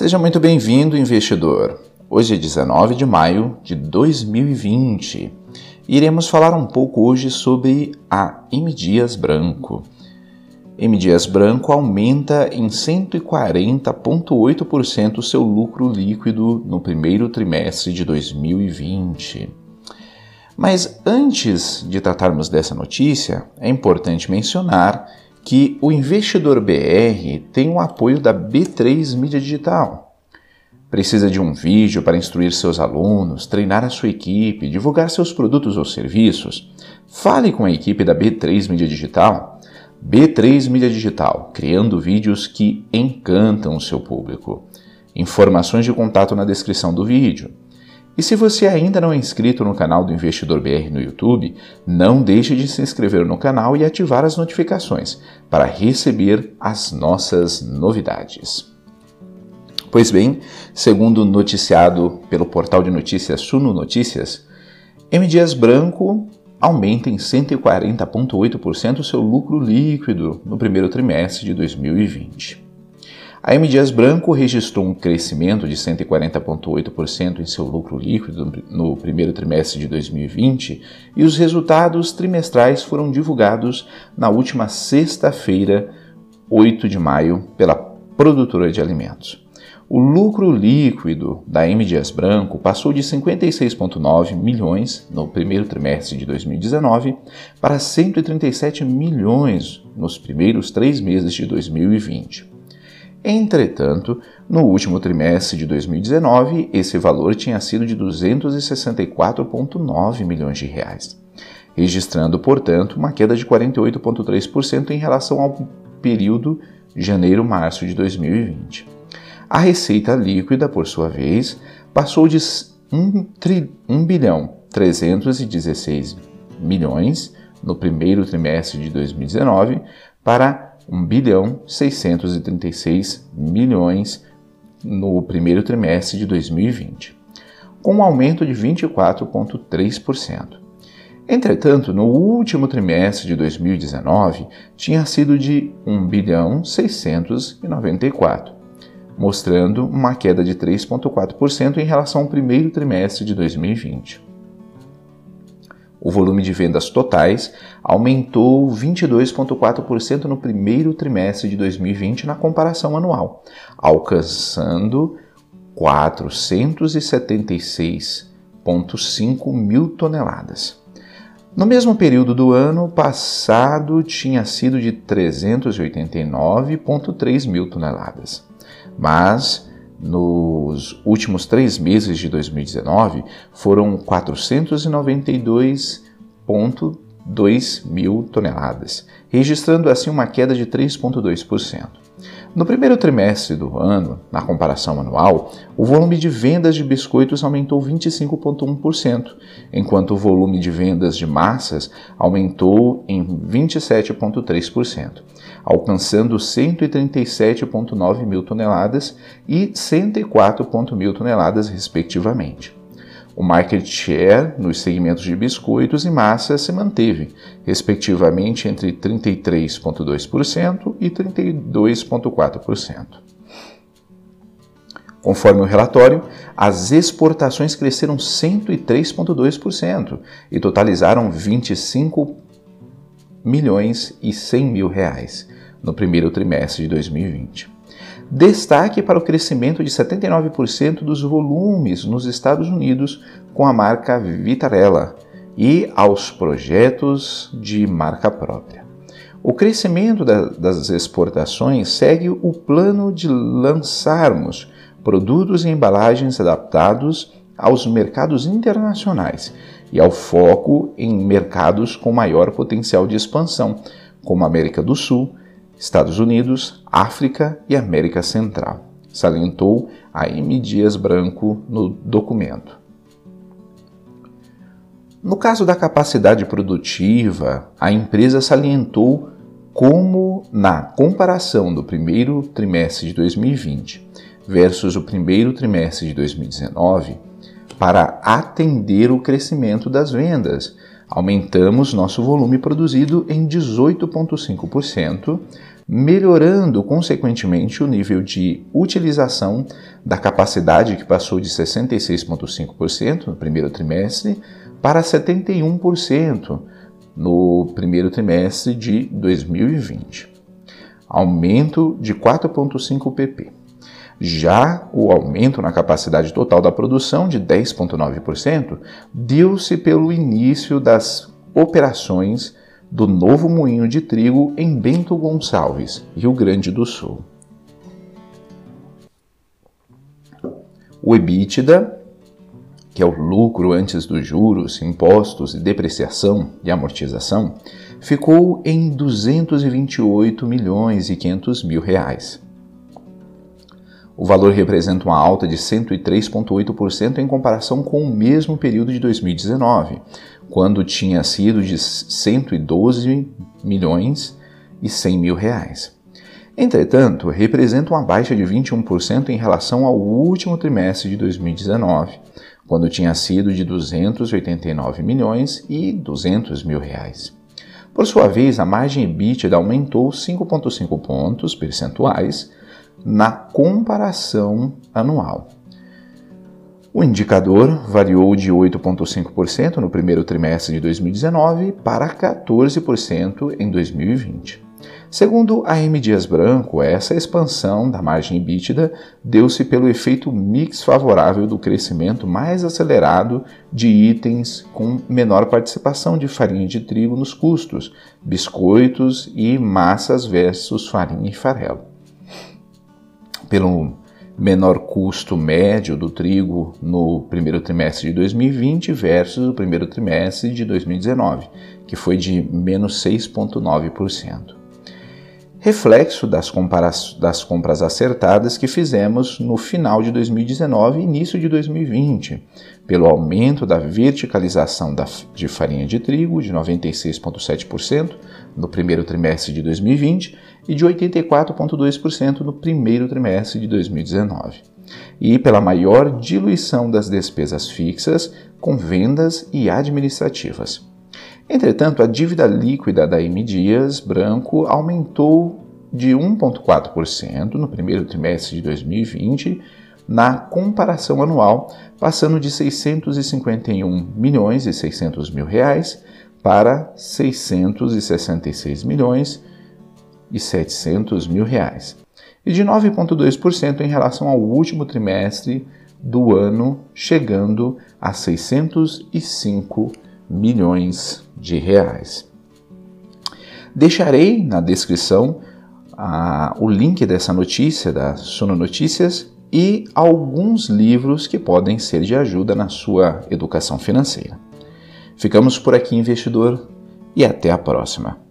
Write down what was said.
Seja muito bem-vindo, investidor. Hoje é 19 de maio de 2020. Iremos falar um pouco hoje sobre a M Dias Branco. M Dias Branco aumenta em 140,8% o seu lucro líquido no primeiro trimestre de 2020. Mas antes de tratarmos dessa notícia, é importante mencionar que o investidor BR tem o apoio da B3 Mídia Digital. Precisa de um vídeo para instruir seus alunos, treinar a sua equipe, divulgar seus produtos ou serviços? Fale com a equipe da B3 Mídia Digital. B3 Mídia Digital, criando vídeos que encantam o seu público. Informações de contato na descrição do vídeo. E se você ainda não é inscrito no canal do Investidor BR no YouTube, não deixe de se inscrever no canal e ativar as notificações para receber as nossas novidades. Pois bem, segundo noticiado pelo portal de notícias Suno Notícias, M. Dias Branco aumenta em 140,8% o seu lucro líquido no primeiro trimestre de 2020. A M. Dias Branco registrou um crescimento de 140,8% em seu lucro líquido no primeiro trimestre de 2020 e os resultados trimestrais foram divulgados na última sexta-feira, 8 de maio, pela produtora de alimentos. O lucro líquido da M. Dias Branco passou de 56,9 milhões no primeiro trimestre de 2019 para 137 milhões nos primeiros três meses de 2020. Entretanto, no último trimestre de 2019, esse valor tinha sido de 264,9 milhões de reais, registrando, portanto, uma queda de 48,3% em relação ao período janeiro-março de 2020. A receita líquida, por sua vez, passou de 1, 1 bilhão 316 milhões no primeiro trimestre de 2019 para 1 bilhão 636 milhões no primeiro trimestre de 2020, com um aumento de 24,3%. Entretanto, no último trimestre de 2019 tinha sido de 1 bilhão 694, mostrando uma queda de 3,4% em relação ao primeiro trimestre de 2020. O volume de vendas totais aumentou 22,4% no primeiro trimestre de 2020 na comparação anual, alcançando 476,5 mil toneladas. No mesmo período do ano passado, tinha sido de 389,3 mil toneladas. Mas nos últimos três meses de 2019 foram 492,2 mil toneladas, registrando assim uma queda de 3,2%. No primeiro trimestre do ano, na comparação anual, o volume de vendas de biscoitos aumentou 25,1%, enquanto o volume de vendas de massas aumentou em 27,3%, alcançando 137,9 mil toneladas e 104,1 mil toneladas, respectivamente. O market share nos segmentos de biscoitos e massas se manteve, respectivamente, entre 33,2% e 32,4%. Conforme o relatório, as exportações cresceram 103,2% e totalizaram 25 milhões e 100 mil reais no primeiro trimestre de 2020. Destaque para o crescimento de 79% dos volumes nos Estados Unidos com a marca Vitarella e aos projetos de marca própria. O crescimento da, das exportações segue o plano de lançarmos produtos e embalagens adaptados aos mercados internacionais e ao foco em mercados com maior potencial de expansão, como América do Sul, Estados Unidos, África e América Central, salientou a M. Dias Branco no documento. No caso da capacidade produtiva, a empresa salientou como, na comparação do primeiro trimestre de 2020 versus o primeiro trimestre de 2019, para atender o crescimento das vendas, aumentamos nosso volume produzido em 18,5% melhorando consequentemente o nível de utilização da capacidade que passou de 66,5% no primeiro trimestre para 71% no primeiro trimestre de 2020. Aumento de 4,5 pp. Já o aumento na capacidade total da produção de 10,9% deu-se pelo início das operações do novo moinho de trigo em Bento Gonçalves, Rio Grande do Sul. O EBITDA, que é o lucro antes dos juros, impostos e depreciação e amortização, ficou em 228 milhões e 500 mil reais. O valor representa uma alta de 103,8% em comparação com o mesmo período de 2019, quando tinha sido de 112 milhões e 100 mil reais. Entretanto, representa uma baixa de 21% em relação ao último trimestre de 2019, quando tinha sido de 289 milhões e 200 mil reais. Por sua vez, a margem EBITDA aumentou 5,5 pontos percentuais na comparação anual. O indicador variou de 8,5% no primeiro trimestre de 2019 para 14% em 2020. Segundo a M. Dias Branco, essa expansão da margem EBITDA deu-se pelo efeito mix favorável do crescimento mais acelerado de itens com menor participação de farinha de trigo nos custos, biscoitos e massas versus farinha e farelo pelo menor custo médio do trigo no primeiro trimestre de 2020 versus o primeiro trimestre de 2019, que foi de menos 6,9%. Reflexo das, das compras acertadas que fizemos no final de 2019 e início de 2020, pelo aumento da verticalização da, de farinha de trigo de 96,7% no primeiro trimestre de 2020 e de 84,2% no primeiro trimestre de 2019, e pela maior diluição das despesas fixas com vendas e administrativas. Entretanto, a dívida líquida da M Dias Branco aumentou de 1,4% no primeiro trimestre de 2020 na comparação anual, passando de 651 milhões e 600 mil reais para 666 milhões e 700 mil reais, e de 9,2% em relação ao último trimestre do ano, chegando a 605 milhões de reais. Deixarei na descrição ah, o link dessa notícia da Suno Notícias e alguns livros que podem ser de ajuda na sua educação financeira. Ficamos por aqui, investidor, e até a próxima.